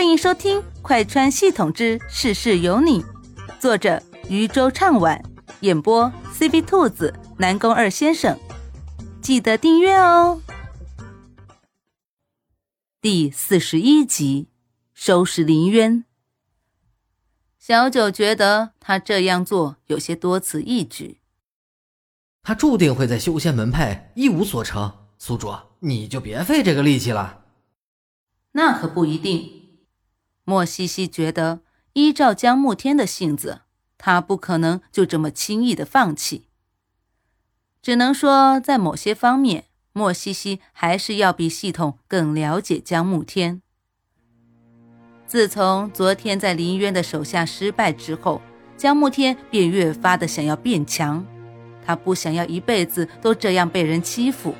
欢迎收听《快穿系统之事事有你》，作者渔舟唱晚，演播 C B 兔子、南宫二先生。记得订阅哦。第四十一集，收拾林渊。小九觉得他这样做有些多此一举。他注定会在修仙门派一无所成，宿主，你就别费这个力气了。那可不一定。莫西西觉得，依照江慕天的性子，他不可能就这么轻易的放弃。只能说，在某些方面，莫西西还是要比系统更了解江慕天。自从昨天在林渊的手下失败之后，江慕天便越发的想要变强。他不想要一辈子都这样被人欺负。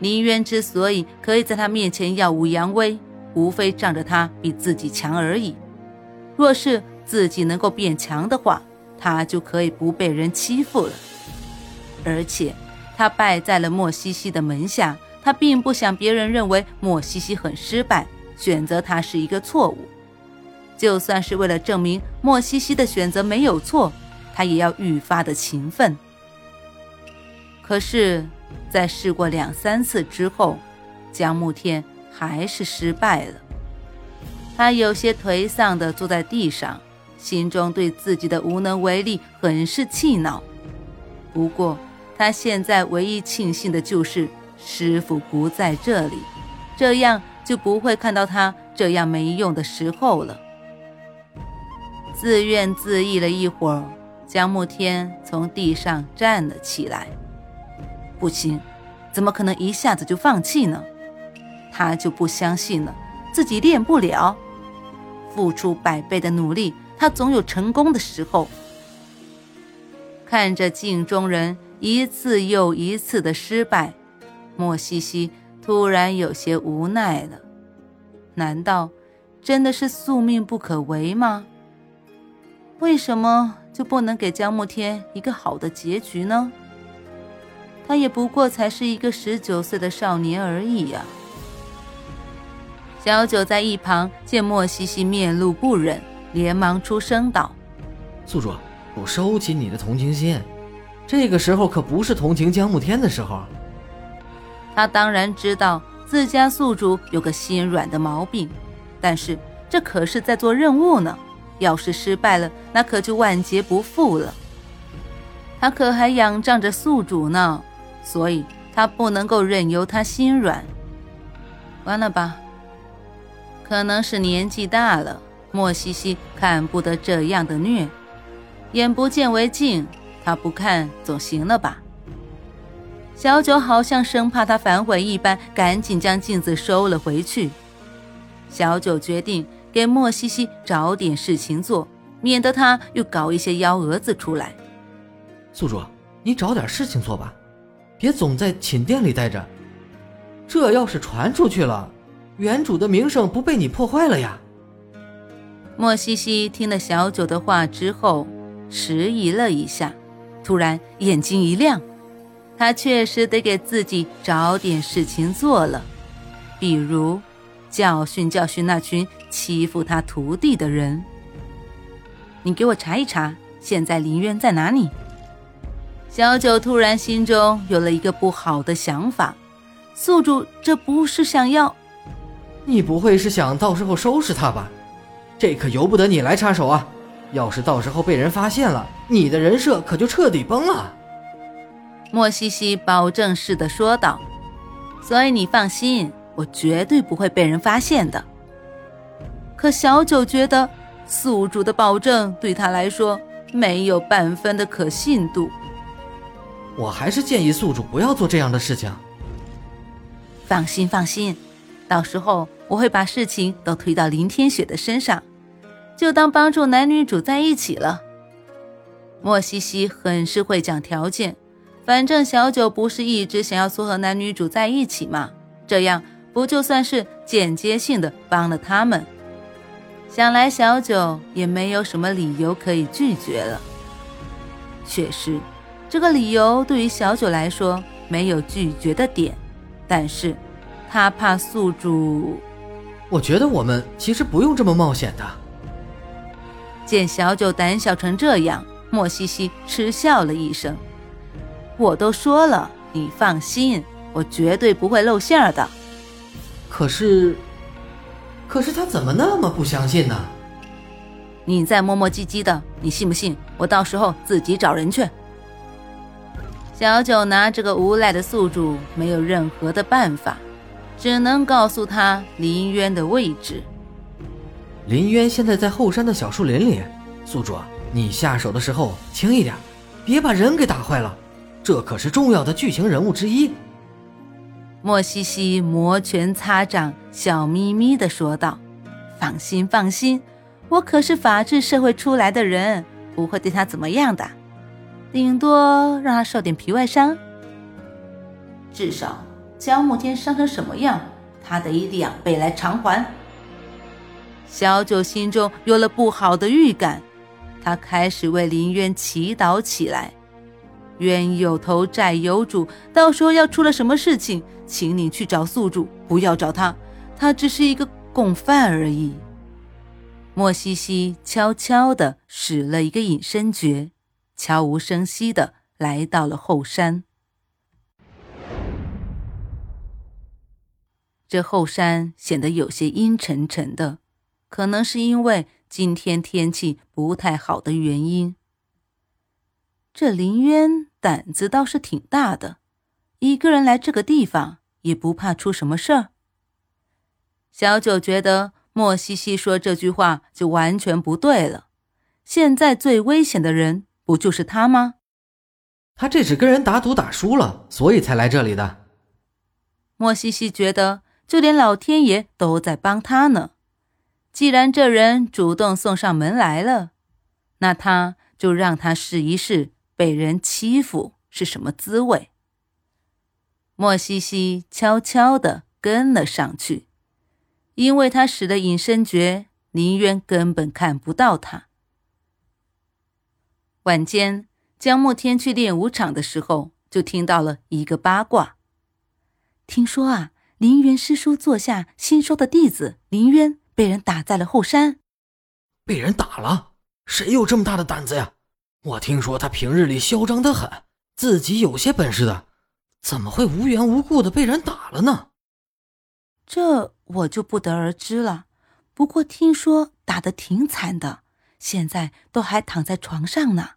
林渊之所以可以在他面前耀武扬威，无非仗着他比自己强而已。若是自己能够变强的话，他就可以不被人欺负了。而且，他败在了莫西西的门下，他并不想别人认为莫西西很失败，选择他是一个错误。就算是为了证明莫西西的选择没有错，他也要愈发的勤奋。可是，在试过两三次之后，江慕天。还是失败了。他有些颓丧地坐在地上，心中对自己的无能为力很是气恼。不过，他现在唯一庆幸的就是师傅不在这里，这样就不会看到他这样没用的时候了。自怨自艾了一会儿，江慕天从地上站了起来。不行，怎么可能一下子就放弃呢？他就不相信了，自己练不了，付出百倍的努力，他总有成功的时候。看着镜中人一次又一次的失败，莫西西突然有些无奈了。难道真的是宿命不可违吗？为什么就不能给江慕天一个好的结局呢？他也不过才是一个十九岁的少年而已呀。小九在一旁见莫西西面露不忍，连忙出声道：“宿主，我收起你的同情心，这个时候可不是同情江慕天的时候。”他当然知道自家宿主有个心软的毛病，但是这可是在做任务呢，要是失败了，那可就万劫不复了。他可还仰仗着宿主呢，所以他不能够任由他心软。完了吧？可能是年纪大了，莫西西看不得这样的虐，眼不见为净，他不看总行了吧？小九好像生怕他反悔一般，赶紧将镜子收了回去。小九决定给莫西西找点事情做，免得他又搞一些幺蛾子出来。宿主，你找点事情做吧，别总在寝殿里待着，这要是传出去了。原主的名声不被你破坏了呀？莫西西听了小九的话之后，迟疑了一下，突然眼睛一亮，他确实得给自己找点事情做了，比如教训教训那群欺负他徒弟的人。你给我查一查，现在林渊在哪里？小九突然心中有了一个不好的想法，宿主这不是想要？你不会是想到时候收拾他吧？这可由不得你来插手啊！要是到时候被人发现了，你的人设可就彻底崩了。莫西西保证似的说道：“所以你放心，我绝对不会被人发现的。”可小九觉得宿主的保证对他来说没有半分的可信度。我还是建议宿主不要做这样的事情。放心，放心。到时候我会把事情都推到林天雪的身上，就当帮助男女主在一起了。莫西西很是会讲条件，反正小九不是一直想要撮合男女主在一起吗？这样不就算是间接性的帮了他们？想来小九也没有什么理由可以拒绝了。确实，这个理由对于小九来说没有拒绝的点，但是。他怕宿主，我觉得我们其实不用这么冒险的。见小九胆小成这样，莫西西嗤笑了一声：“我都说了，你放心，我绝对不会露馅的。”可是，可是他怎么那么不相信呢？你再磨磨唧唧的，你信不信？我到时候自己找人去。小九拿这个无赖的宿主没有任何的办法，只能告诉他林渊的位置。林渊现在在后山的小树林里。宿主，你下手的时候轻一点，别把人给打坏了。这可是重要的剧情人物之一。莫西西摩拳擦掌，笑眯眯地说道：“放心，放心，我可是法治社会出来的人，不会对他怎么样的。”顶多让他受点皮外伤，至少江慕天伤成什么样，他得以两倍来偿还。小九心中有了不好的预感，他开始为林渊祈祷起来：“冤有头债有主，到时候要出了什么事情，请你去找宿主，不要找他，他只是一个共犯而已。”莫西西悄悄地使了一个隐身诀。悄无声息的来到了后山。这后山显得有些阴沉沉的，可能是因为今天天气不太好的原因。这林渊胆子倒是挺大的，一个人来这个地方也不怕出什么事儿。小九觉得莫西西说这句话就完全不对了。现在最危险的人。不就是他吗？他这是跟人打赌打输了，所以才来这里的。莫西西觉得，就连老天爷都在帮他呢。既然这人主动送上门来了，那他就让他试一试被人欺负是什么滋味。莫西西悄悄地跟了上去，因为他使的隐身诀，林渊根本看不到他。晚间，江慕天去练武场的时候，就听到了一个八卦。听说啊，林渊师叔座下新收的弟子林渊被人打在了后山。被人打了？谁有这么大的胆子呀？我听说他平日里嚣张得很，自己有些本事的，怎么会无缘无故的被人打了呢？这我就不得而知了。不过听说打得挺惨的。现在都还躺在床上呢。